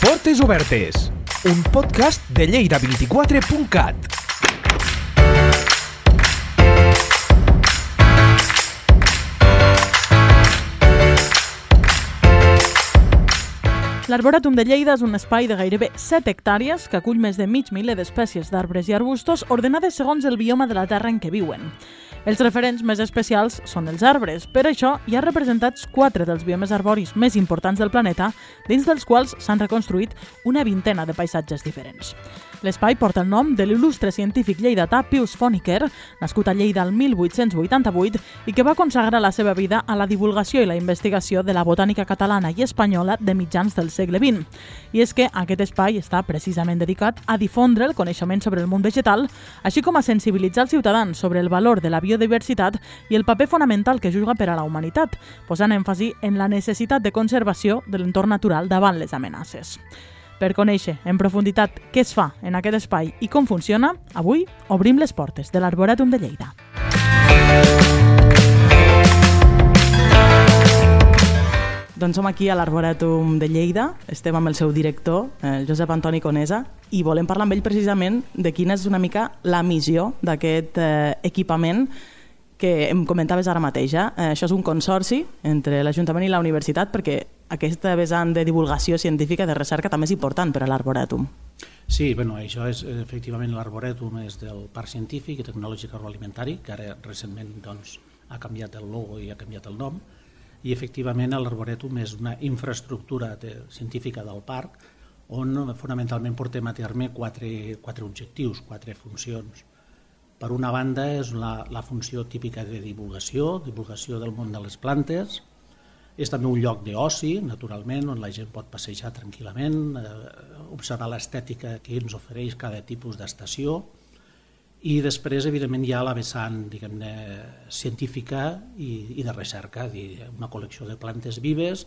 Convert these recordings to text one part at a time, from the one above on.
Portes Obertes, un podcast de Lleida24.cat. L'Arboràtum de Lleida és un espai de gairebé 7 hectàrees que acull més de mig miler d'espècies d'arbres i arbustos ordenades segons el bioma de la terra en què viuen. Els referents més especials són els arbres. Per això, hi ha representats quatre dels biomes arboris més importants del planeta, dins dels quals s'han reconstruït una vintena de paisatges diferents. L'espai porta el nom de l'il·lustre científic lleidatà Pius Foniker, nascut a Lleida el 1888 i que va consagrar la seva vida a la divulgació i la investigació de la botànica catalana i espanyola de mitjans del segle XX. I és que aquest espai està precisament dedicat a difondre el coneixement sobre el món vegetal, així com a sensibilitzar els ciutadans sobre el valor de la biodiversitat i el paper fonamental que juga per a la humanitat, posant èmfasi en la necessitat de conservació de l'entorn natural davant les amenaces. Per conèixer en profunditat què es fa en aquest espai i com funciona, avui obrim les portes de l'Arboràtum de Lleida. Doncs som aquí a l'Arboràtum de Lleida, estem amb el seu director, el Josep Antoni Conesa, i volem parlar amb ell precisament de quina és una mica la missió d'aquest eh, equipament que em comentaves ara mateix. Eh? Això és un consorci entre l'Ajuntament i la universitat perquè aquesta vessant de divulgació científica de recerca també és important per a l'Arborètum. Sí, bueno, això és efectivament l'Arborètum és del Parc Científic i Tecnològic Agroalimentari, que ara recentment doncs, ha canviat el logo i ha canviat el nom, i efectivament l'Arborètum és una infraestructura de, científica del parc on fonamentalment portem a terme quatre, quatre objectius, quatre funcions. Per una banda és la, la funció típica de divulgació, divulgació del món de les plantes, és també un lloc d'oci, naturalment, on la gent pot passejar tranquil·lament, eh, observar l'estètica que ens ofereix cada tipus d'estació. I després, evidentment, hi ha la vessant diguem-ne científica i, i de recerca, dir, una col·lecció de plantes vives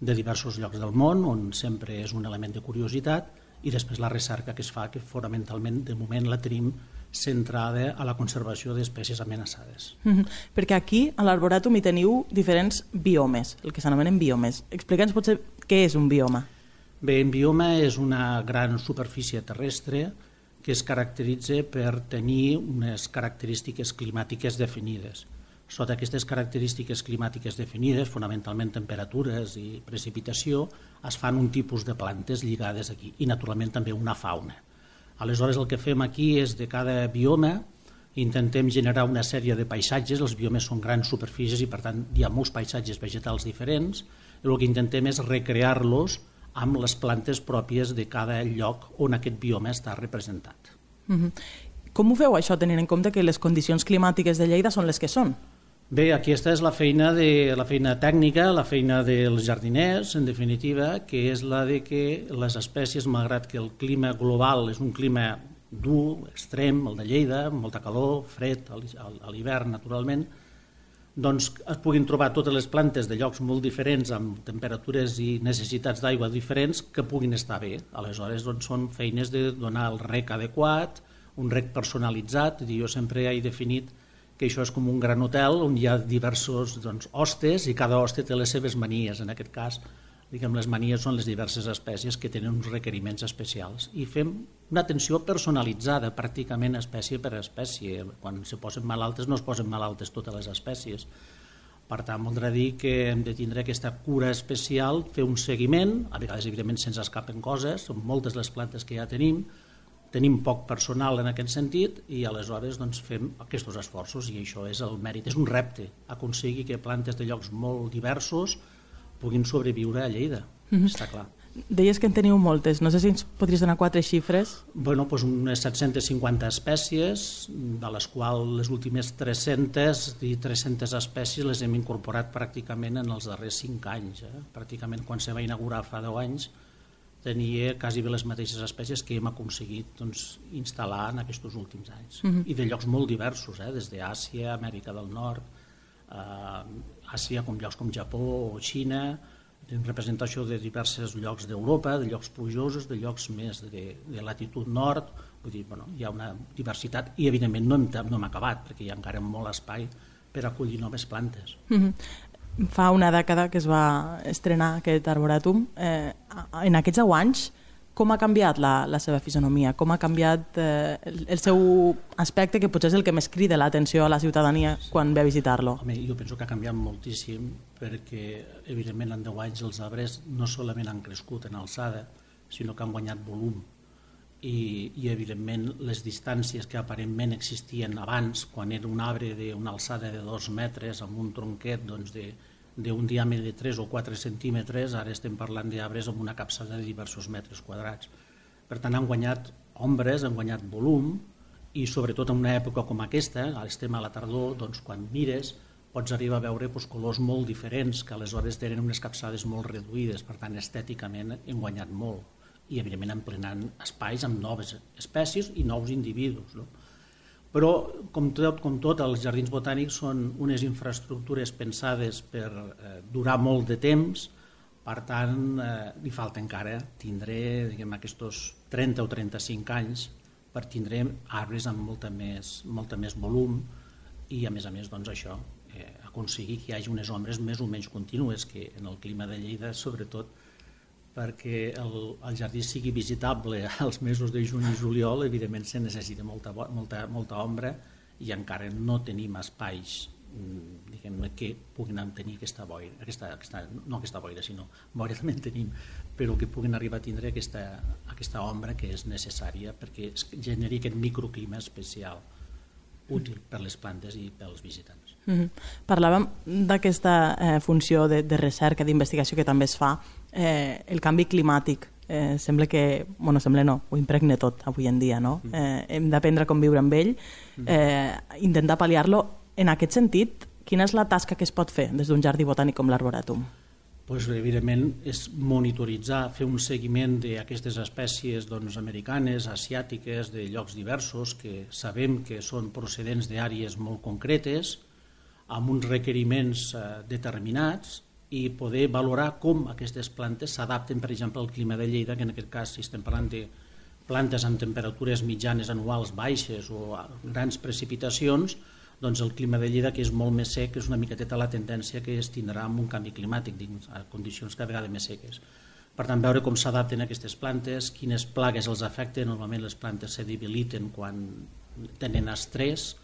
de diversos llocs del món, on sempre és un element de curiositat, i després la recerca que es fa, que fonamentalment de moment la tenim centrada a la conservació d'espècies amenaçades. Mm -hmm. Perquè aquí, a l'Arboràtum, hi teniu diferents biomes, el que s'anomenen biomes. Explica'ns potser què és un bioma. Bé, un bioma és una gran superfície terrestre que es caracteritza per tenir unes característiques climàtiques definides. Sota aquestes característiques climàtiques definides, fonamentalment temperatures i precipitació, es fan un tipus de plantes lligades aquí i, naturalment, també una fauna. Aleshores el que fem aquí és de cada bioma intentem generar una sèrie de paisatges, els biomes són grans superfícies i per tant hi ha molts paisatges vegetals diferents i el que intentem és recrear-los amb les plantes pròpies de cada lloc on aquest bioma està representat. Mm -hmm. Com ho feu això tenint en compte que les condicions climàtiques de Lleida són les que són? Bé, aquesta és la feina, de, la feina tècnica, la feina dels jardiners, en definitiva, que és la de que les espècies, malgrat que el clima global és un clima dur, extrem, el de Lleida, molta calor, fred, a l'hivern, naturalment, doncs es puguin trobar totes les plantes de llocs molt diferents, amb temperatures i necessitats d'aigua diferents, que puguin estar bé. Aleshores, doncs, són feines de donar el rec adequat, un rec personalitzat, jo sempre he definit que això és com un gran hotel on hi ha diversos doncs, hostes i cada hoste té les seves manies. En aquest cas, diguem, les manies són les diverses espècies que tenen uns requeriments especials i fem una atenció personalitzada pràcticament espècie per espècie. Quan se posen malaltes no es posen malaltes totes les espècies. Per tant, voldrà dir que hem de tindre aquesta cura especial, fer un seguiment, a vegades evidentment se'ns escapen coses, són moltes les plantes que ja tenim, tenim poc personal en aquest sentit i aleshores doncs, fem aquests esforços i això és el mèrit, és un repte aconseguir que plantes de llocs molt diversos puguin sobreviure a Lleida, mm -hmm. està clar. Deies que en teniu moltes, no sé si ens podries donar quatre xifres. Bueno, doncs unes 750 espècies, de les quals les últimes 300 i 300 espècies les hem incorporat pràcticament en els darrers 5 anys. Eh? Pràcticament quan se va inaugurar fa 10 anys tenia quasi bé les mateixes espècies que hem aconseguit doncs, instal·lar en aquests últims anys. Uh mhm. -huh. I de llocs molt diversos, eh? des d'Àsia, Amèrica del Nord, eh, Àsia com llocs com Japó o Xina, en representació de diversos llocs d'Europa, de llocs plujosos, de llocs més de, de latitud nord, vull dir, bueno, hi ha una diversitat i evidentment no hem, no hem acabat perquè hi ha encara molt espai per acollir noves plantes. Uh mhm. Fa una dècada que es va estrenar aquest arboràtum. Eh, en aquests 10 anys, com ha canviat la, la seva fisonomia? Com ha canviat eh, el, el seu aspecte, que potser és el que més crida l'atenció a la ciutadania quan ve a visitar-lo? Jo penso que ha canviat moltíssim perquè, evidentment, en 10 anys els arbres no solament han crescut en alçada, sinó que han guanyat volum. I, i evidentment, les distàncies que aparentment existien abans, quan era un arbre d'una alçada de dos metres amb un tronquet doncs, de, diàmetre de 3 o 4 centímetres, ara estem parlant d'arbres amb una capçada de diversos metres quadrats. Per tant, han guanyat ombres, han guanyat volum, i sobretot en una època com aquesta, estem a la tardor, doncs quan mires pots arribar a veure doncs, colors molt diferents, que aleshores tenen unes capçades molt reduïdes, per tant, estèticament hem guanyat molt, i evidentment emplenant espais amb noves espècies i nous individus. No? Però, com tot, com tot, els jardins botànics són unes infraestructures pensades per eh, durar molt de temps, per tant, eh, li falta encara tindré diguem, aquests 30 o 35 anys per tindre arbres amb molta més, molta més volum i, a més a més, doncs, això, eh, aconseguir que hi hagi unes ombres més o menys contínues, que en el clima de Lleida, sobretot, perquè el, el jardí sigui visitable als mesos de juny i juliol, evidentment se necessita molta, molta, molta ombra i encara no tenim espais mm, diguem que puguin tenir aquesta boira, aquesta, aquesta, no aquesta boira, sinó boira també en tenim, però que puguin arribar a tindre aquesta, aquesta ombra que és necessària perquè es generi aquest microclima especial útil per les plantes i pels visitants. Mm -hmm. Parlàvem d'aquesta eh, funció de, de recerca, d'investigació que també es fa eh, el canvi climàtic eh, sembla que, bueno, sembla no, ho impregna tot avui en dia, no? Mm. Eh, hem d'aprendre a conviure amb ell, mm. eh, intentar pal·liar-lo. En aquest sentit, quina és la tasca que es pot fer des d'un jardí botànic com l'Arboratum? Pues, evidentment, és monitoritzar, fer un seguiment d'aquestes espècies doncs, americanes, asiàtiques, de llocs diversos, que sabem que són procedents d'àrees molt concretes, amb uns requeriments eh, determinats, i poder valorar com aquestes plantes s'adapten, per exemple, al clima de Lleida, que en aquest cas, si estem parlant de plantes amb temperatures mitjanes anuals baixes o grans precipitacions, doncs el clima de Lleida, que és molt més sec, és una miqueteta la tendència que es tindrà amb un canvi climàtic, dins, a condicions cada vegada més seques. Per tant, veure com s'adapten aquestes plantes, quines plagues els afecten, normalment les plantes se debiliten quan tenen estrès,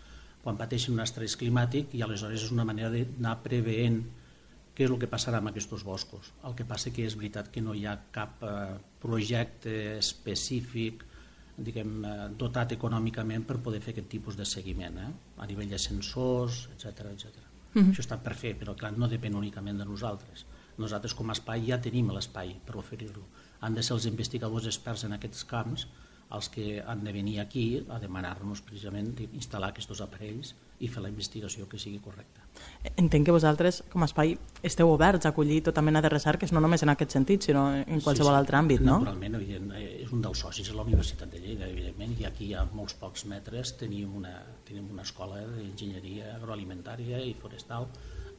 quan pateixen un estrès climàtic, i aleshores és una manera d'anar preveent què és el que passarà amb aquests boscos. El que passa que és veritat que no hi ha cap eh, projecte específic diguem, eh, dotat econòmicament per poder fer aquest tipus de seguiment, eh? a nivell de sensors, etc etc. Mm -hmm. Això està per fer, però clar, no depèn únicament de nosaltres. Nosaltres com a espai ja tenim l'espai per oferir-lo. Han de ser els investigadors experts en aquests camps els que han de venir aquí a demanar-nos precisament instal·lar aquests aparells i fer la investigació que sigui correcta. Entenc que vosaltres, com a espai, esteu oberts a acollir tota mena de recerques, no només en aquest sentit, sinó en qualsevol sí, sí. altre àmbit, no? Naturalment, evident, eh, és un dels socis de la Universitat de Lleida, evidentment, i aquí a molts pocs metres tenim una, tenim una escola d'enginyeria agroalimentària i forestal,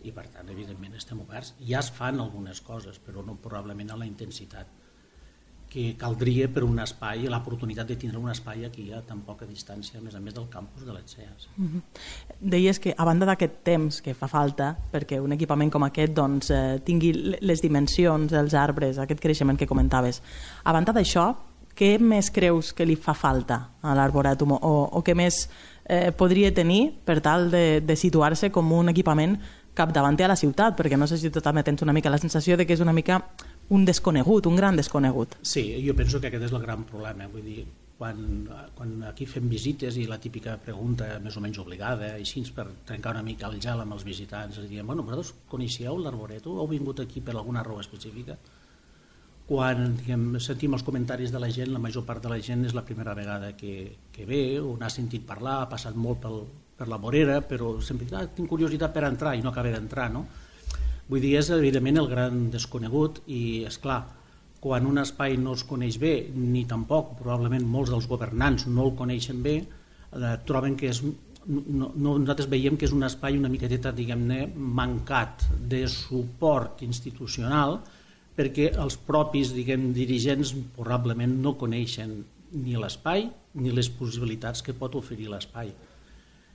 i per tant, evidentment, estem oberts. Ja es fan algunes coses, però no probablement a la intensitat que caldria per un espai, l'oportunitat de tindre un espai aquí a tan poca distància, a més a més del campus de l'ETSEAS. Mm -hmm. Deies que, a banda d'aquest temps que fa falta perquè un equipament com aquest doncs, eh, tingui les dimensions dels arbres, aquest creixement que comentaves, a banda d'això, què més creus que li fa falta a l'arboràtum o, o què més eh, podria tenir per tal de, de situar-se com un equipament capdavanter a la ciutat? Perquè no sé si tu també tens una mica la sensació de que és una mica un desconegut, un gran desconegut. Sí, jo penso que aquest és el gran problema. Vull dir, quan, quan aquí fem visites i la típica pregunta més o menys obligada, així per trencar una mica el gel amb els visitants, els diem, bueno, vosaltres coneixeu l'arboreto? Heu vingut aquí per alguna raó específica? Quan diguem, sentim els comentaris de la gent, la major part de la gent és la primera vegada que, que ve, o n'ha sentit parlar, ha passat molt pel, per la vorera, però sempre ah, tinc curiositat per entrar i no acaba d'entrar, no? Vull dir, és evidentment el gran desconegut i, és clar, quan un espai no es coneix bé, ni tampoc probablement molts dels governants no el coneixen bé, eh, troben que és no, no, nosaltres veiem que és un espai una miqueteta, diguem-ne, mancat de suport institucional perquè els propis, diguem, dirigents probablement no coneixen ni l'espai ni les possibilitats que pot oferir l'espai.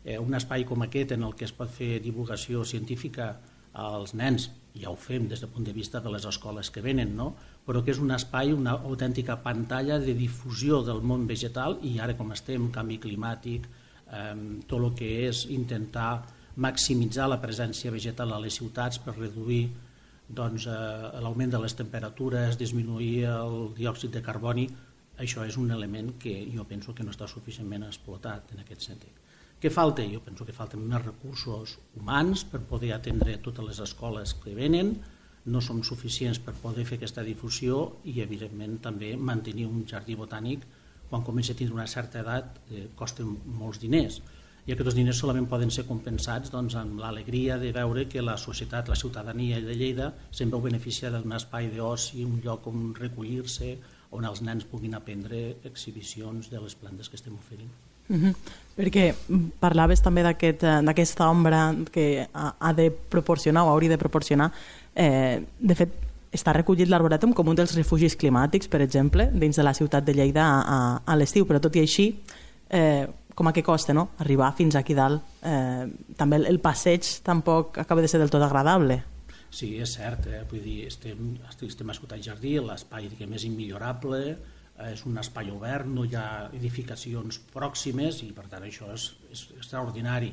Eh, un espai com aquest en el que es pot fer divulgació científica als nens, ja ho fem des del punt de vista de les escoles que venen, no? però que és un espai, una autèntica pantalla de difusió del món vegetal i ara com estem, canvi climàtic, eh, tot el que és intentar maximitzar la presència vegetal a les ciutats per reduir doncs, eh, l'augment de les temperatures, disminuir el diòxid de carboni, això és un element que jo penso que no està suficientment explotat en aquest sentit. Què falta? Jo penso que falten més recursos humans per poder atendre totes les escoles que venen, no som suficients per poder fer aquesta difusió i, evidentment, també mantenir un jardí botànic quan comença a tindre una certa edat eh, costen molts diners i aquests diners solament poden ser compensats doncs, amb l'alegria de veure que la societat, la ciutadania de Lleida sempre ho beneficia d'un espai d'oci, un lloc on recollir-se, on els nens puguin aprendre exhibicions de les plantes que estem oferint. Mm -hmm. Perquè parlaves també d'aquesta aquest, ombra que ha, ha de proporcionar o hauria de proporcionar. Eh, de fet, està recollit l'Arboretum com un dels refugis climàtics, per exemple, dins de la ciutat de Lleida a, a, a l'estiu, però tot i així eh, com a què costa no? arribar fins aquí dalt. Eh, també el, el passeig tampoc acaba de ser del tot agradable. Sí, és cert, eh? Vull dir, estem, estem a Ciutat Jardí, l'espai és immillorable, és un espai obert, no hi ha edificacions pròximes i per tant això és, és extraordinari.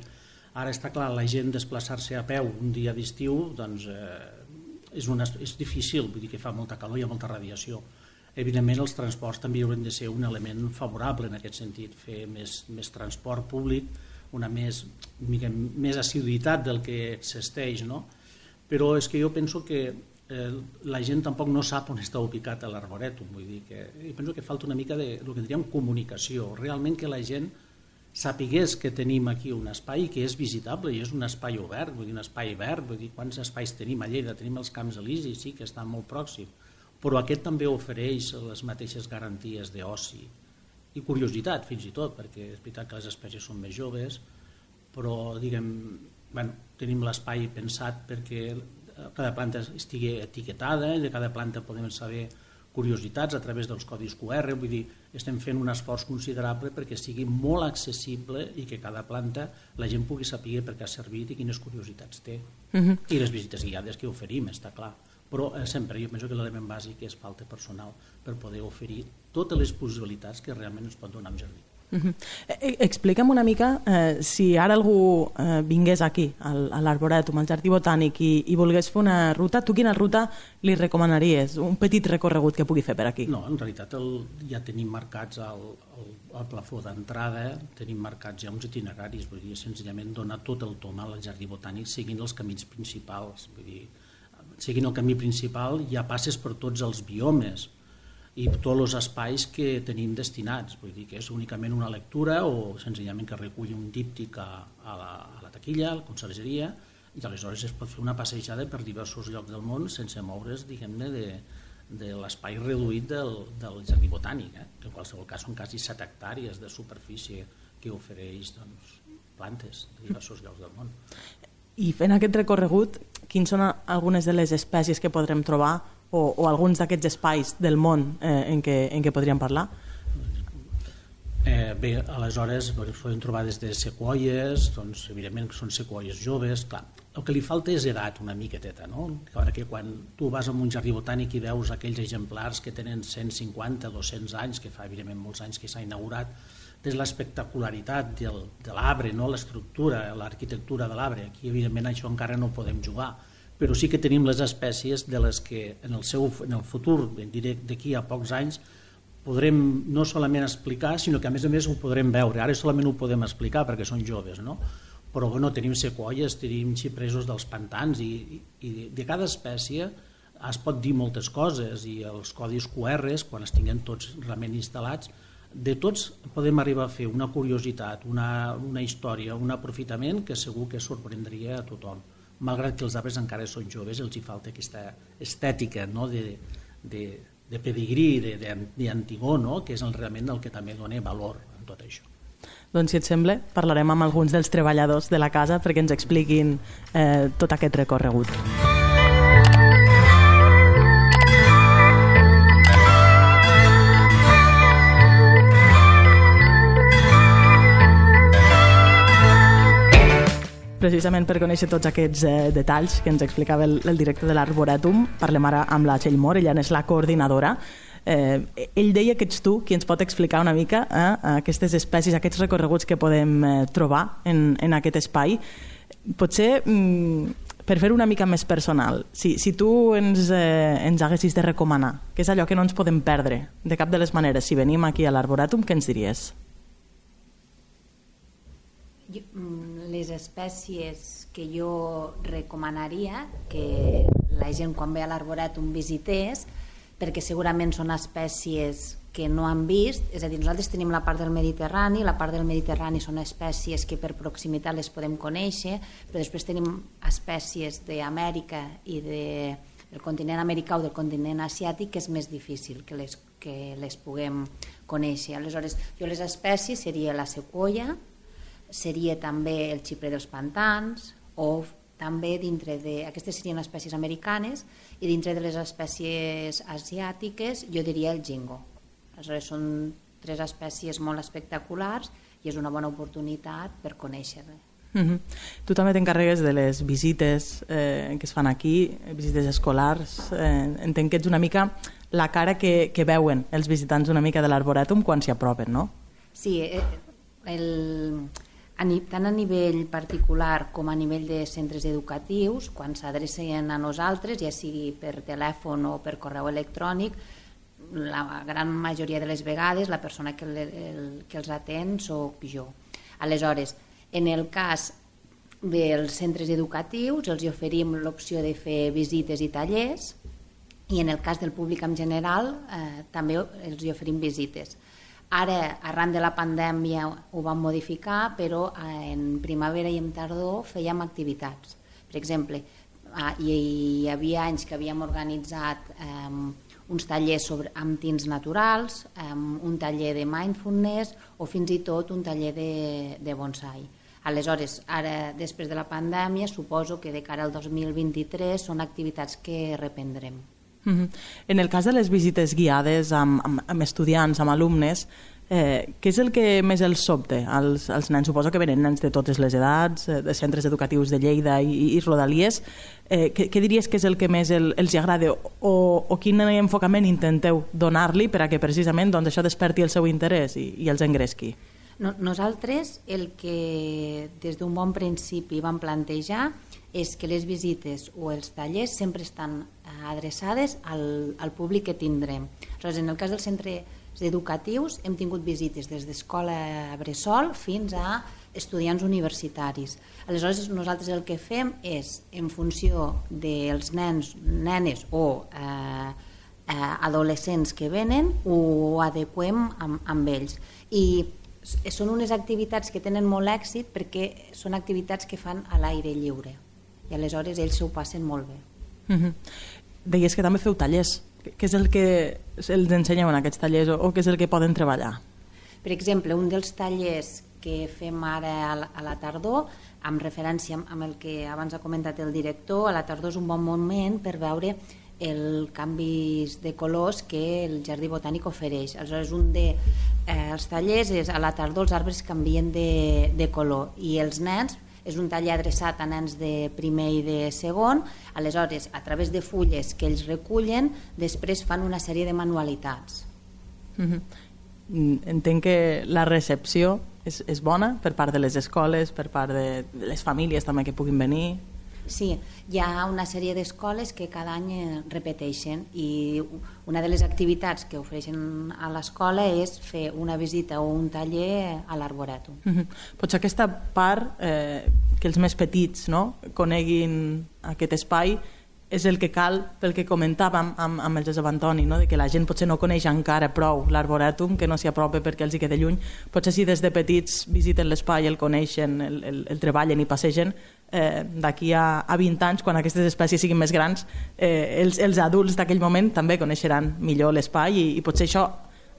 Ara està clar, la gent desplaçar-se a peu un dia d'estiu doncs, eh, és, una, és difícil, vull dir que fa molta calor i hi ha molta radiació Evidentment els transports també haurien de ser un element favorable en aquest sentit, fer més, més transport públic, una més, mica, més assiduïtat del que existeix, no? però és que jo penso que eh, la gent tampoc no sap on està ubicat l'arboretum, vull dir que jo penso que falta una mica de el que diríem comunicació, realment que la gent sapigués que tenim aquí un espai que és visitable i és un espai obert, vull dir, un espai verd, vull dir, quants espais tenim a Lleida? Tenim els Camps Elisis, sí, que estan molt pròxims, però aquest també ofereix les mateixes garanties d'oci i curiositat fins i tot, perquè és veritat que les espècies són més joves, però diguem, bueno, tenim l'espai pensat perquè cada planta estigui etiquetada i de cada planta podem saber curiositats a través dels codis QR, vull dir, estem fent un esforç considerable perquè sigui molt accessible i que cada planta la gent pugui saber per què ha servit i quines curiositats té. Uh mhm. -huh. I les visites guiades que oferim, està clar però eh, sempre jo penso que l'element bàsic és falta personal per poder oferir totes les possibilitats que realment ens pot donar un jardí. Uh -huh. eh, explica'm una mica eh, si ara algú eh, vingués aquí al, a l'Arboretum, al Jardí Botànic i, i volgués fer una ruta, tu quina ruta li recomanaries? Un petit recorregut que pugui fer per aquí? No, en realitat el, ja tenim marcats al, al, al plafó d'entrada, tenim marcats ja uns itineraris, vull dir, senzillament donar tot el tom al Jardí Botànic seguint els camins principals, vull dir, seguint el camí principal ja passes per tots els biomes i tots els espais que tenim destinats, vull dir que és únicament una lectura o senzillament que reculli un díptic a, a, la, a la taquilla, a la consergeria, i aleshores es pot fer una passejada per diversos llocs del món sense moure's, diguem-ne, de, de l'espai reduït del, del jardí botànic, eh? que en qualsevol cas són quasi 7 hectàrees de superfície que ofereix doncs, plantes de diversos llocs del món. I fent aquest recorregut, quins són algunes de les espècies que podrem trobar o, o alguns d'aquests espais del món eh, en, què, en què podríem parlar? Eh, bé, aleshores podem trobar des de sequoies, doncs, evidentment que són sequoies joves, clar, el que li falta és edat una miqueteta, no? Ara que quan tu vas a un jardí botànic i veus aquells exemplars que tenen 150, 200 anys, que fa evidentment molts anys que s'ha inaugurat, des l'espectacularitat de l'arbre, no? l'estructura, l'arquitectura de l'arbre. Aquí, evidentment, això encara no podem jugar, però sí que tenim les espècies de les que en el, seu, en el futur, diré d'aquí a pocs anys, podrem no solament explicar, sinó que a més a més ho podrem veure. Ara solament ho podem explicar perquè són joves, no? però bueno, tenim sequoies, tenim xipresos dels pantans i, i de cada espècie es pot dir moltes coses i els codis QR, quan es tinguem tots realment instal·lats, de tots podem arribar a fer una curiositat, una, una història, un aprofitament que segur que sorprendria a tothom. Malgrat que els arbres encara són joves, els hi falta aquesta estètica no? de, de, de pedigrí, d'antigó, no? que és el, realment el que també dona valor en tot això. Doncs, si et sembla, parlarem amb alguns dels treballadors de la casa perquè ens expliquin eh, tot aquest recorregut. Precisament per conèixer tots aquests eh, detalls que ens explicava el, el director de l'Arboretum, parlem ara amb la Txell Mor, ella és la coordinadora. Eh, ell deia que ets tu qui ens pot explicar una mica eh, aquestes espècies, aquests recorreguts que podem eh, trobar en, en aquest espai. Potser, mm, per fer una mica més personal, si, si tu ens, eh, ens haguessis de recomanar, què és allò que no ens podem perdre de cap de les maneres, si venim aquí a l'Arboretum, què ens diries? Mm, les espècies que jo recomanaria que la gent quan ve a l'arboretum visités perquè segurament són espècies que no han vist, és a dir, nosaltres tenim la part del Mediterrani, la part del Mediterrani són espècies que per proximitat les podem conèixer, però després tenim espècies d'Amèrica i de, del continent americà o del continent asiàtic que és més difícil que les, que les puguem conèixer. Aleshores, jo les espècies seria la sequoia, seria també el xipre dels pantans o també dintre de... Aquestes serien espècies americanes i dintre de les espècies asiàtiques jo diria el jingo. Aleshores són tres espècies molt espectaculars i és una bona oportunitat per conèixer-les. Mm -hmm. Tu també t'encarregues de les visites eh, que es fan aquí, visites escolars. Eh, entenc que ets una mica la cara que, que veuen els visitants una mica de l'Arboretum quan s'hi apropen, no? Sí, eh, el, tant a nivell particular com a nivell de centres educatius, quan s'adrecen a nosaltres, ja sigui per telèfon o per correu electrònic, la gran majoria de les vegades la persona que, le, el, que els atén sóc jo. Aleshores, en el cas dels centres educatius els oferim l'opció de fer visites i tallers i en el cas del públic en general eh, també els oferim visites. Ara, arran de la pandèmia, ho vam modificar, però eh, en primavera i en tardor fèiem activitats. Per exemple, ah, hi, havia anys que havíem organitzat um, uns tallers sobre, amb tints naturals, um, un taller de mindfulness o fins i tot un taller de, de bonsai. Aleshores, ara, després de la pandèmia, suposo que de cara al 2023 són activitats que reprendrem. -hmm. En el cas de les visites guiades amb, amb, amb estudiants, amb alumnes, eh, què és el que més els sobte als, als nens? Suposo que venen nens de totes les edats, eh, de centres educatius de Lleida i, i Rodalies. Eh, què, què diries que és el que més el, els agrada o, o quin enfocament intenteu donar-li per a que precisament doncs, això desperti el seu interès i, i els engresqui? No, nosaltres el que des d'un bon principi vam plantejar és que les visites o els tallers sempre estan eh, adreçades al, al públic que tindrem. Aleshores, en el cas dels centres educatius hem tingut visites des d'escola bressol fins a estudiants universitaris. Aleshores, nosaltres el que fem és, en funció dels nens, nenes o eh, eh, adolescents que venen, ho adequem amb, amb ells. I són unes activitats que tenen molt èxit perquè són activitats que fan a l'aire lliure i aleshores ells s'ho passen molt bé. Mm -hmm. Deies que també feu tallers. Què és el que els ensenyeu en aquests tallers o, o què és el que poden treballar? Per exemple, un dels tallers que fem ara a la, a la tardor, amb referència amb el que abans ha comentat el director, a la tardor és un bon moment per veure el canvis de colors que el jardí botànic ofereix. Aleshores, un de, eh, els tallers és a la tardor els arbres canvien de, de color i els nens és un taller adreçat a nens de primer i de segon, aleshores a través de fulles que ells recullen després fan una sèrie de manualitats. Mm -hmm. Entenc que la recepció és, és bona per part de les escoles, per part de les famílies també que puguin venir. Sí, hi ha una sèrie d'escoles que cada any eh, repeteixen i una de les activitats que ofereixen a l'escola és fer una visita o un taller a l'Arboretum. Mm -hmm. Potser aquesta part, eh, que els més petits no? coneguin aquest espai, és el que cal pel que comentàvem amb, amb el Josep Antoni, no? de que la gent potser no coneix encara prou l'arborètum, que no s'hi apropa perquè els hi queda lluny. Potser si des de petits visiten l'espai, el coneixen, el, el, el treballen i passegen, eh, d'aquí a, a 20 anys, quan aquestes espècies siguin més grans, eh, els, els adults d'aquell moment també coneixeran millor l'espai i, i potser això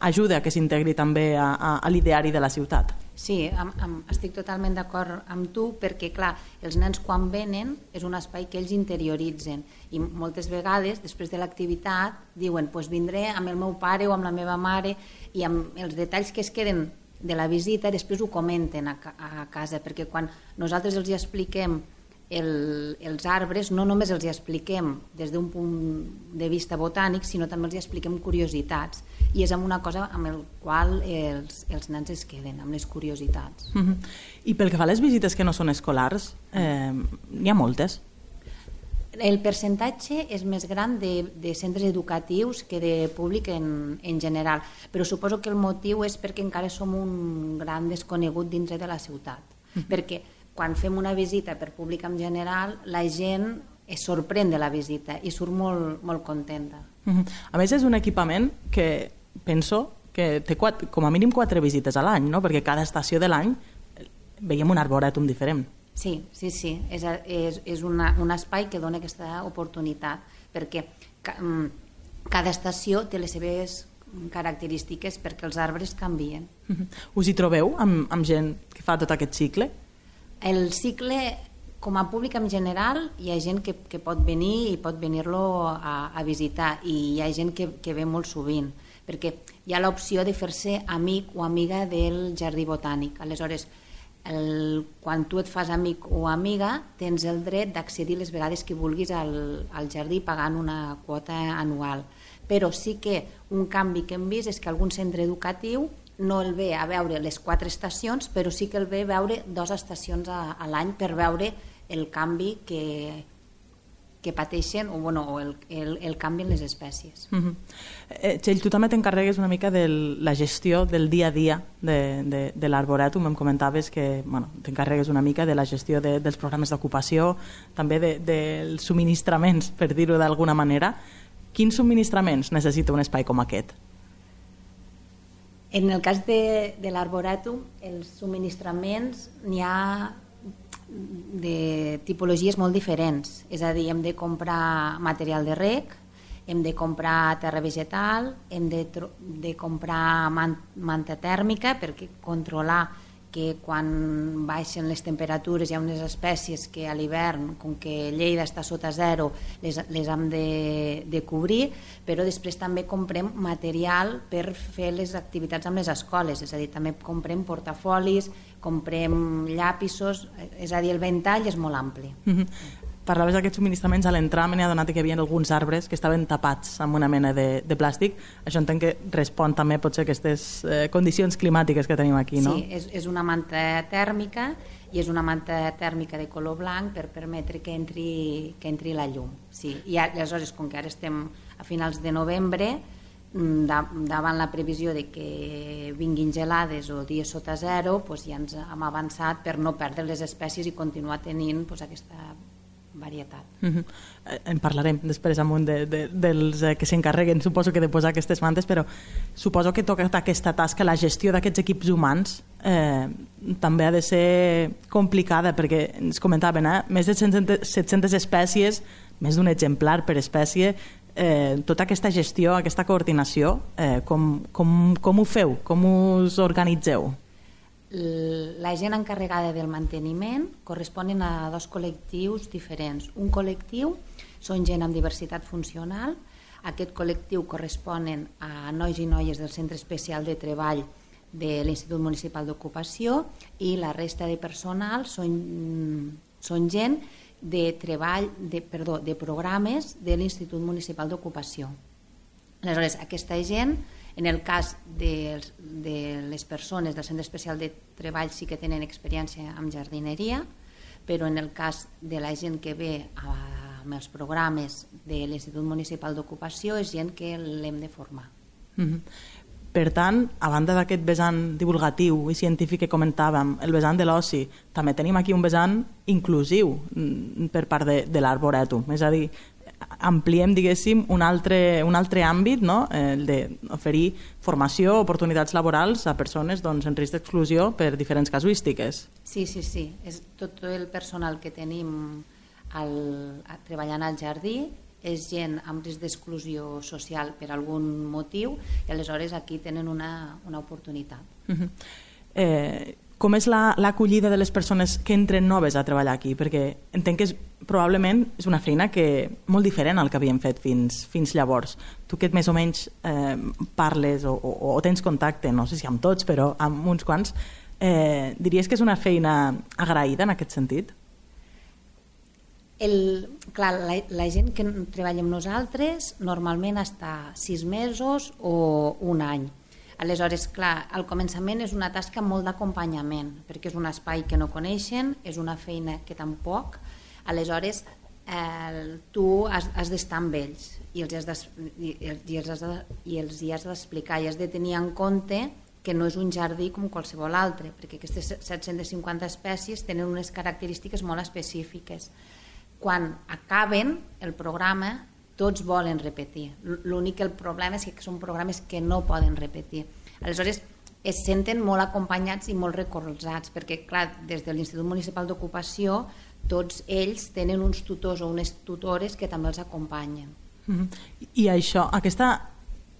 ajuda que s'integri també a, a, a l'ideari de la ciutat. Sí, am, am, estic totalment d'acord amb tu perquè, clar, els nens quan venen és un espai que ells interioritzen i moltes vegades, després de l'activitat, diuen pues vindré amb el meu pare o amb la meva mare i amb els detalls que es queden de la visita després ho comenten a, a casa, perquè quan nosaltres els hi expliquem el, els arbres no només els hi expliquem des d'un punt de vista botànic, sinó també els hi expliquem curiositats. I és amb una cosa amb el qual els, els nens es queden, amb les curiositats. Mm -hmm. I pel que fa a les visites que no són escolars, eh, n'hi ha moltes? El percentatge és més gran de, de centres educatius que de públic en, en general, però suposo que el motiu és perquè encara som un gran desconegut dintre de la ciutat. Mm -hmm. Perquè quan fem una visita per públic en general, la gent es sorprèn de la visita i surt molt, molt contenta. Uh -huh. A més, és un equipament que penso que té quatre, com a mínim quatre visites a l'any, no? perquè cada estació de l'any veiem un arborètum diferent. Sí, sí, sí. És, és, és una, un espai que dona aquesta oportunitat, perquè ca, mm, cada estació té les seves característiques perquè els arbres canvien. -huh. Us hi trobeu amb, amb gent que fa tot aquest cicle? El cicle, com a públic en general, hi ha gent que, que pot venir i pot venir-lo a, a visitar i hi ha gent que, que ve molt sovint perquè hi ha l'opció de fer-se amic o amiga del jardí botànic. Aleshores, el, quan tu et fas amic o amiga, tens el dret d'accedir les vegades que vulguis al, al jardí pagant una quota anual. Però sí que un canvi que hem vist és que algun centre educatiu no el ve a veure les quatre estacions, però sí que el ve a veure dues estacions a, a l'any per veure el canvi que, que pateixen o, bueno, o el, el, el canvi en les espècies. Uh -huh. eh, Txell, tu també t'encarregues una mica de la gestió del dia a dia de, de, de l'arboretum. Em comentaves que bueno, t'encarregues una mica de la gestió de, dels programes d'ocupació, també dels de, subministraments, per dir-ho d'alguna manera. Quins subministraments necessita un espai com aquest? En el cas de, de l'arborètum, els subministraments n'hi ha de tipologies molt diferents. És a dir, hem de comprar material de rec, hem de comprar terra vegetal, hem de, de comprar man, manta tèrmica perquè controlar que quan baixen les temperatures hi ha unes espècies que a l'hivern, com que Lleida està sota zero, les, les hem de, de cobrir, però després també comprem material per fer les activitats amb les escoles, és a dir, també comprem portafolis, comprem llapisos, és a dir, el ventall és molt ampli. Mm -hmm parlaves d'aquests subministraments, a l'entrar me n'he adonat que hi havia alguns arbres que estaven tapats amb una mena de, de plàstic. Això entenc que respon també potser a aquestes eh, condicions climàtiques que tenim aquí, no? Sí, és, és una manta tèrmica i és una manta tèrmica de color blanc per permetre que entri, que entri la llum. Sí. I aleshores, com que ara estem a finals de novembre, mm, davant la previsió de que vinguin gelades o dies sota zero, doncs ja ens hem avançat per no perdre les espècies i continuar tenint doncs, aquesta varietat. Uh -huh. En parlarem després amb un de, de, dels eh, que s'encarreguen, suposo que de posar aquestes mantes, però suposo que toca aquesta tasca, la gestió d'aquests equips humans, eh, també ha de ser complicada, perquè ens comentaven, eh, més de 700 espècies, més d'un exemplar per espècie, eh, tota aquesta gestió, aquesta coordinació, eh, com, com, com ho feu? Com us organitzeu? La gent encarregada del manteniment corresponen a dos col·lectius diferents. Un col·lectiu són gent amb diversitat funcional, aquest col·lectiu corresponen a nois i noies del Centre Especial de Treball de l'Institut Municipal d'Ocupació i la resta de personal són, són gent de treball, de, perdó, de programes de l'Institut Municipal d'Ocupació. Aleshores, aquesta gent en el cas de, de les persones del Centre Especial de Treball sí que tenen experiència amb jardineria, però en el cas de la gent que ve a, amb els programes de l'Institut Municipal d'Ocupació és gent que l'hem de formar. Mm -hmm. Per tant, a banda d'aquest vessant divulgatiu i científic que comentàvem, el vessant de l'oci, també tenim aquí un vessant inclusiu mm, per part de, de l'arborètum, és a dir, ampliem, diguéssim, un altre, un altre àmbit, no? el d'oferir formació, oportunitats laborals a persones doncs, en risc d'exclusió per diferents casuístiques. Sí, sí, sí. És tot el personal que tenim al, treballant al jardí és gent amb risc d'exclusió social per algun motiu i aleshores aquí tenen una, una oportunitat. Uh -huh. eh, com és la- l'acollida de les persones que entren noves a treballar aquí? Perquè entenc que és, probablement és una feina que molt diferent al que havíem fet fins, fins llavors. Tu que més o menys eh, parles o, o, o tens contacte, no sé si amb tots, però amb uns quants, eh, diries que és una feina agraïda en aquest sentit? El, clar, la, la gent que treballa amb nosaltres normalment està sis mesos o un any. Aleshores, clar, al començament és una tasca molt d'acompanyament, perquè és un espai que no coneixen, és una feina que tampoc, aleshores eh, tu has, has d'estar amb ells i els, has i, i els has de, i els hi has d'explicar i has de tenir en compte que no és un jardí com qualsevol altre, perquè aquestes 750 espècies tenen unes característiques molt específiques. Quan acaben el programa, tots volen repetir. L'únic el problema és que són programes que no poden repetir. Aleshores, es senten molt acompanyats i molt recolzats, perquè, clar, des de l'Institut Municipal d'Ocupació, tots ells tenen uns tutors o unes tutores que també els acompanyen. Mm -hmm. I això, aquesta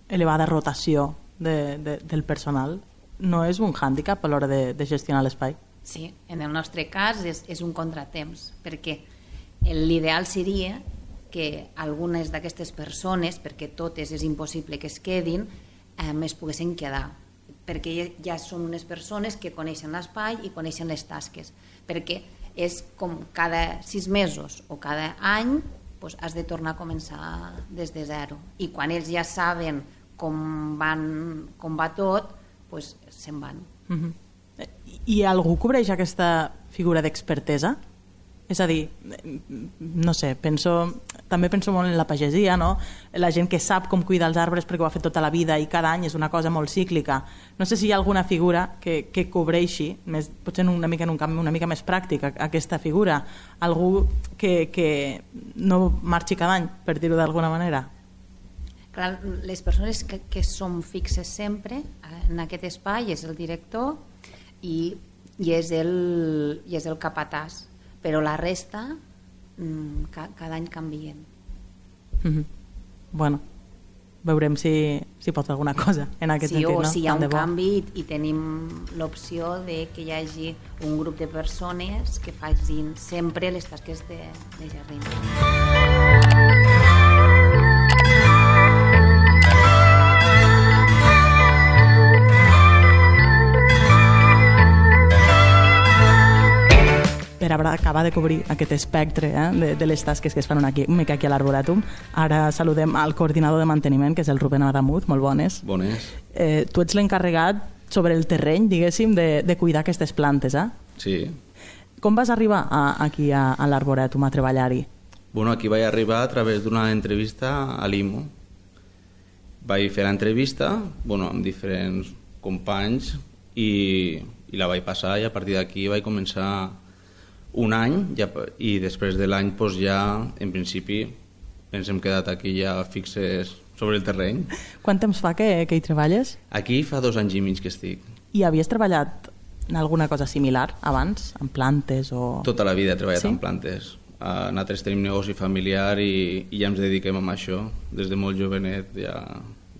elevada rotació de, de, del personal no és un hàndicap a l'hora de, de gestionar l'espai? Sí, en el nostre cas és, és un contratemps, perquè l'ideal seria que algunes d'aquestes persones, perquè totes és impossible que es quedin, eh, es poguessin quedar perquè ja, són unes persones que coneixen l'espai i coneixen les tasques, perquè és com cada sis mesos o cada any doncs has de tornar a començar des de zero. I quan ells ja saben com, van, com va tot, doncs se'n van. Uh -huh. I algú cobreix aquesta figura d'expertesa? És a dir, no sé, penso, també penso molt en la pagesia, no? la gent que sap com cuidar els arbres perquè ho ha fet tota la vida i cada any és una cosa molt cíclica. No sé si hi ha alguna figura que, que cobreixi, més, potser una mica en un camp una mica més pràctic, aquesta figura. Algú que, que no marxi cada any, per dir-ho d'alguna manera. Clar, les persones que, que som fixes sempre eh, en aquest espai és el director i, i, és, el, i és el capatàs però la resta mm, ca, cada any canvien. Mm -hmm. Bueno, veurem si, si pot alguna cosa en aquest sí, sentit. O no? si hi ha un canvi i, i tenim l'opció de que hi hagi un grup de persones que facin sempre les tasques de, de jardí. Acabar de cobrir aquest espectre eh, de, de les tasques que es fan aquí, una mica aquí a l'Arboràtum. Ara saludem al coordinador de manteniment, que és el Rubén Adamut. Molt bones. Bones. Eh, tu ets l'encarregat sobre el terreny, diguéssim, de, de cuidar aquestes plantes, eh? Sí. Com vas arribar a, aquí a, a l'Arboràtum a treballar-hi? Bueno, aquí vaig arribar a través d'una entrevista a l'IMO. Vaig fer l'entrevista bueno, amb diferents companys i, i la vaig passar i a partir d'aquí vaig començar un any ja, i després de l'any pues, ja en principi ens hem quedat aquí ja fixes sobre el terreny. Quant temps fa que, que hi treballes? Aquí fa dos anys i mig que estic. I havies treballat en alguna cosa similar abans, en plantes o... Tota la vida he treballat Sí? en plantes. Uh, nosaltres tenim negoci familiar i, i ja ens dediquem a això. Des de molt jovenet ja,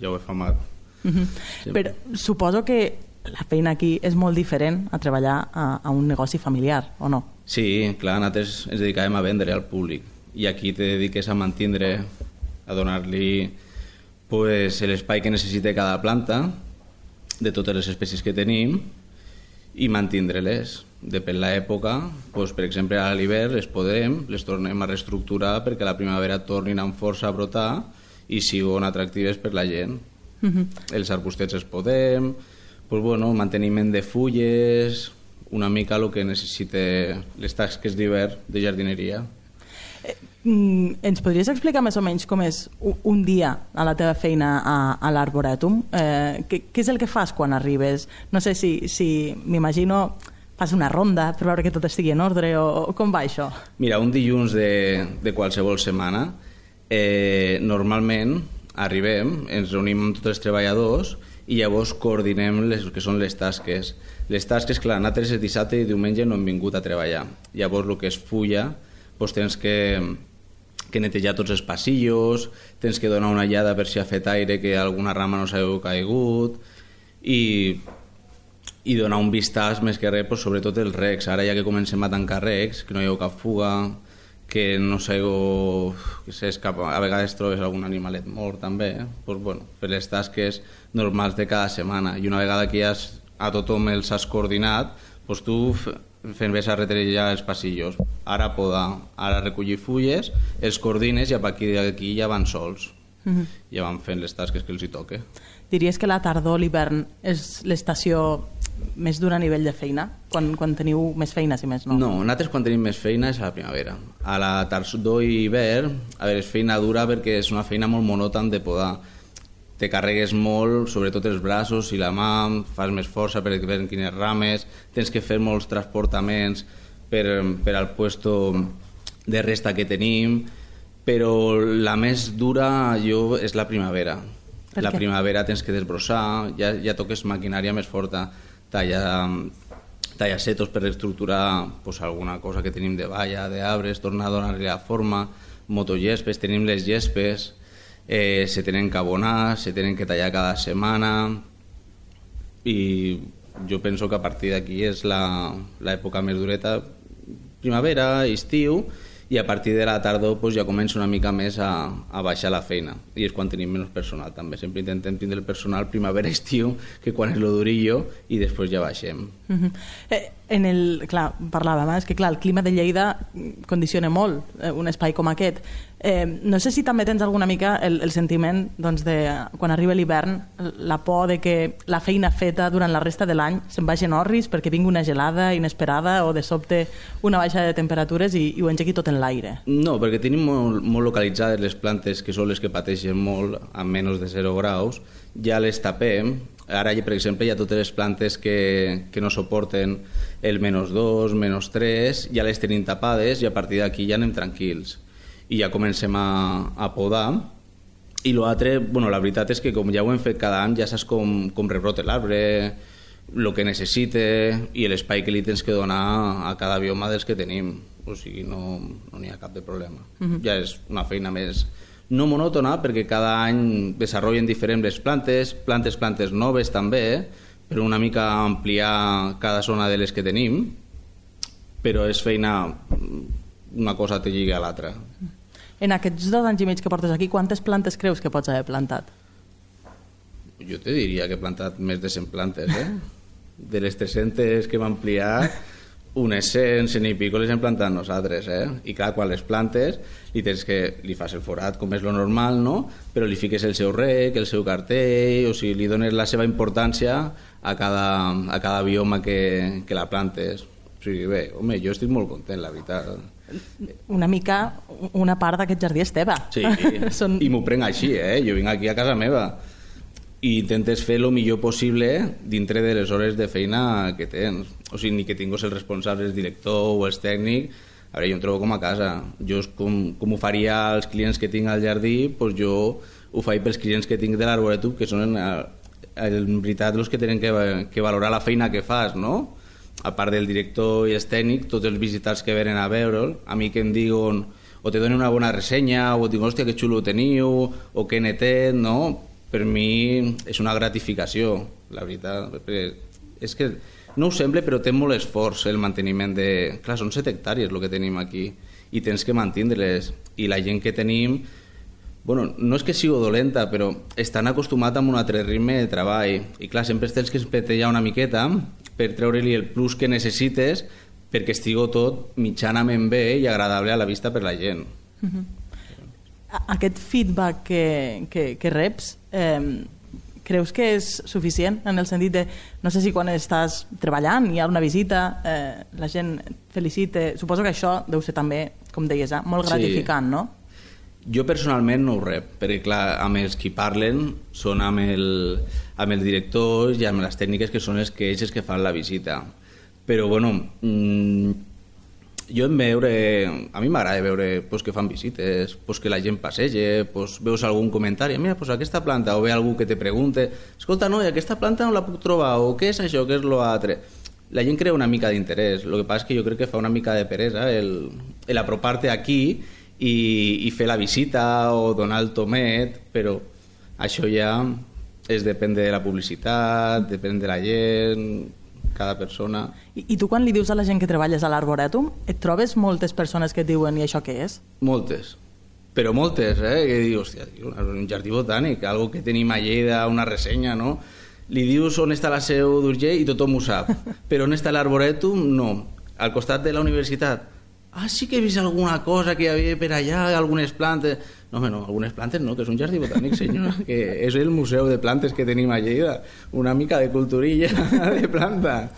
ja ho he famat. Uh -huh. Sí. Però suposo que la feina aquí és molt diferent a treballar a, a un negoci familiar, o no? Sí, clar, nosaltres ens dedicàvem a vendre al públic i aquí te dediques a mantindre, a donar-li pues, l'espai que necessita cada planta de totes les espècies que tenim i mantindre-les. Depèn l'època, pues, per exemple, a l'hivern les podem, les tornem a reestructurar perquè a la primavera tornin amb força a brotar i siguin atractives per la gent. Uh -huh. Els arbustets els podem, pues, bueno, manteniment de fulles, una mica el que necessita les tasques d'hivern de jardineria. Mm, ens podries explicar més o menys com és un dia a la teva feina a, a l'Arborètum? Eh, què, què és el que fas quan arribes? No sé si, si m'imagino fas una ronda per veure que tot estigui en ordre o, o com va això? Mira, un dilluns de, de qualsevol setmana, eh, normalment arribem, ens reunim amb tots els treballadors i llavors coordinem les que són les tasques. Les tasques, clar, nosaltres el dissabte i diumenge no hem vingut a treballar. Llavors el que és fulla, doncs tens que, que netejar tots els passillos, tens que donar una llada per si ha fet aire, que alguna rama no s'ha caigut, i i donar un vistàs més que res, pues, sobretot els recs. Ara ja que comencem a tancar recs, que no hi ha cap fuga, que no sé, que s'escapa, a vegades trobes algun animalet mort també, eh? pues, bueno, fer les tasques normals de cada setmana. I una vegada que ja has, a tothom els has coordinat, pues tu fent ves a retrellar els passillos. Ara podar, ara recollir fulles, els coordines i a partir d'aquí ja van sols. Uh -huh. Ja van fent les tasques que els hi toque. Diries que la tardor, l'hivern, és l'estació més dura a nivell de feina? Quan, quan teniu més feines i més no? No, nosaltres quan tenim més feina és a la primavera. A la tardor i hivern, a veure, és feina dura perquè és una feina molt monòtona de podar. Te carregues molt, sobretot els braços i la mà, fas més força per veure quines rames, tens que fer molts transportaments per, per al puesto de resta que tenim, però la més dura jo és la primavera. La primavera tens que desbrossar, ja, ja toques maquinària més forta, tallar, tallar setos per estructurar pues, alguna cosa que tenim de valla, d'arbres, tornar a donar-li la forma, motogespes, tenim les gespes, eh, se tenen que abonar, se tenen que tallar cada setmana i jo penso que a partir d'aquí és l'època més dureta, primavera, estiu, i a partir de la tardor pues, ja comença una mica més a, a baixar la feina i és quan tenim menys personal també sempre intentem tindre el personal primavera-estiu que quan és lo durillo i després ja baixem Uh -huh. eh, en el, clar, parlàvem, eh? és que clar, el clima de Lleida condiciona molt eh, un espai com aquest. Eh, no sé si també tens alguna mica el, el sentiment doncs, de quan arriba l'hivern, la por de que la feina feta durant la resta de l'any se'n vagi en orris perquè vingui una gelada inesperada o de sobte una baixada de temperatures i, i ho engegui tot en l'aire. No, perquè tenim molt, molt localitzades les plantes que són les que pateixen molt a menys de 0 graus, ja les tapem Ara, per exemple, hi ha totes les plantes que, que no suporten el menys 2, menys 3, ja les tenim tapades i a partir d'aquí ja anem tranquils. I ja comencem a, a podar. I l'altre, bueno, la veritat és que com ja ho hem fet cada any, ja saps com, com rebrota l'arbre, el que necessite i l'espai que li tens que donar a cada bioma dels que tenim. O sigui, no no n'hi ha cap de problema. Uh -huh. Ja és una feina més no monòtona perquè cada any desenvolupen diferents les plantes, plantes, plantes noves també, per una mica ampliar cada zona de les que tenim, però és feina, una cosa te lliga a l'altra. En aquests dos anys i mig que portes aquí, quantes plantes creus que pots haver plantat? Jo te diria que he plantat més de 100 plantes, eh? De les 300 que hem ampliat, unes 100, 100 i pico les hem plantat nosaltres, eh? I clar, quan les plantes, li tens que li fas el forat com és lo normal, no? Però li fiques el seu rec, el seu cartell, o sigui, li dones la seva importància a cada, a cada bioma que, que la plantes. O sigui, bé, home, jo estic molt content, la veritat. Una mica, una part d'aquest jardí és teva. Sí, Són... i m'ho prenc així, eh? Jo vinc aquí a casa meva i intentes fer el millor possible dintre de les hores de feina que tens. O sigui, ni que tinguis el responsable, el director o el tècnic, a veure, jo em trobo com a casa. Jo, com, com ho faria als clients que tinc al jardí, doncs jo ho faig pels clients que tinc de l'Arboretum, que són en, en veritat els que tenen que, que valorar la feina que fas, no? A part del director i el tècnic, tots els visitats que venen a veure'l, a mi que em diuen o te donen una bona ressenya, o et diuen, hòstia, que xulo teniu, o que netet, no? per mi és una gratificació, la veritat. És que no ho sembla, però té molt esforç el manteniment de... Clar, són set hectàrees el que tenim aquí i tens que mantindre-les. I la gent que tenim, bueno, no és que sigui dolenta, però estan acostumats a un altre ritme de treball. I clar, sempre tens que espetellar una miqueta per treure-li el plus que necessites perquè estigui tot mitjanament bé i agradable a la vista per la gent. Uh -huh. Aquest feedback que, que, que reps, eh, creus que és suficient en el sentit de, no sé si quan estàs treballant hi ha una visita, eh, la gent felicita, suposo que això deu ser també, com deies, eh, molt gratificant, sí. no? Jo personalment no ho rep, perquè clar, amb els qui parlen són amb el, amb el director i amb les tècniques que són les que ells que fan la visita. Però bueno, mmm, jo en veure, a mi m'agrada veure pues, que fan visites, pues, que la gent passege, pues, veus algun comentari, mira, pues, aquesta planta, o ve algú que te pregunte, escolta, no, aquesta planta no la puc trobar, o què és això, què és l'altre? La gent crea una mica d'interès, el que passa és que jo crec que fa una mica de peresa el, el apropar-te aquí i, i fer la visita o donar el tomet, però això ja és depèn de la publicitat, depèn de la gent, cada persona... I, I tu quan li dius a la gent que treballes a l'Arboretum, et trobes moltes persones que et diuen i això què és? Moltes, però moltes, eh? Que dius, hòstia, un jardí botànic, algo que tenim a Lleida, una ressenya, no? Li dius on està la seu d'Urgell i tothom ho sap, però on està l'Arboretum, no. Al costat de la universitat, ah, sí que he vist alguna cosa que hi havia per allà, algunes plantes... No, home, no, algunes plantes no, que és un jardí botànic, senyor, que és el museu de plantes que tenim a Lleida, una mica de culturilla de planta.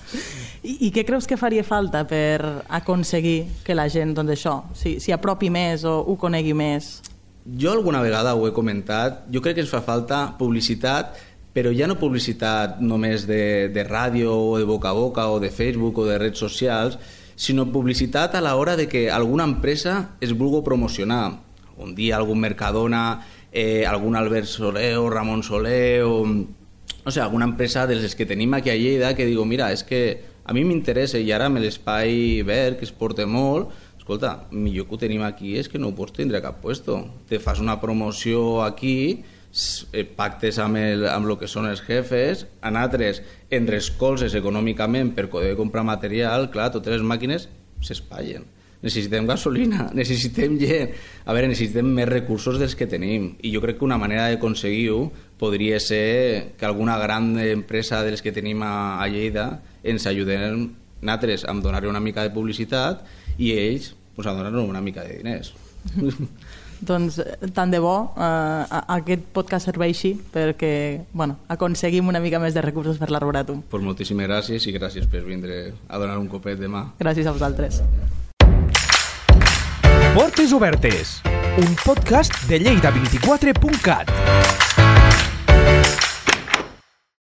I, I què creus que faria falta per aconseguir que la gent, doncs això, s'hi si apropi més o ho conegui més? Jo alguna vegada ho he comentat, jo crec que ens fa falta publicitat, però ja no publicitat només de, de ràdio o de boca a boca o de Facebook o de redes socials, sinó publicitat a l'hora de que alguna empresa es vulgui promocionar un dia algun Mercadona, eh, algun Albert Soler o Ramon Soler o no sé, alguna empresa de les que tenim aquí a Lleida que digo, mira, és que a mi m'interessa i ara amb l'espai verd que es porta molt, escolta, millor que ho tenim aquí és que no ho pots tindre a cap puesto. Te fas una promoció aquí, pactes amb, el, amb el que són els jefes, a altres en recolzes econòmicament per poder comprar material, clar, totes les màquines s'espatllen necessitem gasolina, necessitem gent. A veure, necessitem més recursos dels que tenim. I jo crec que una manera d'aconseguir-ho podria ser que alguna gran empresa de les que tenim a, a Lleida ens ajuden nosaltres a donar una mica de publicitat i ells pues, a donar una mica de diners. doncs tant de bo eh, aquest podcast serveixi perquè bueno, aconseguim una mica més de recursos per l'Arboratum. Pues moltíssimes gràcies i gràcies per vindre a donar un copet de mà. Gràcies a vosaltres. Portes Obertes, un podcast de Lleida24.cat.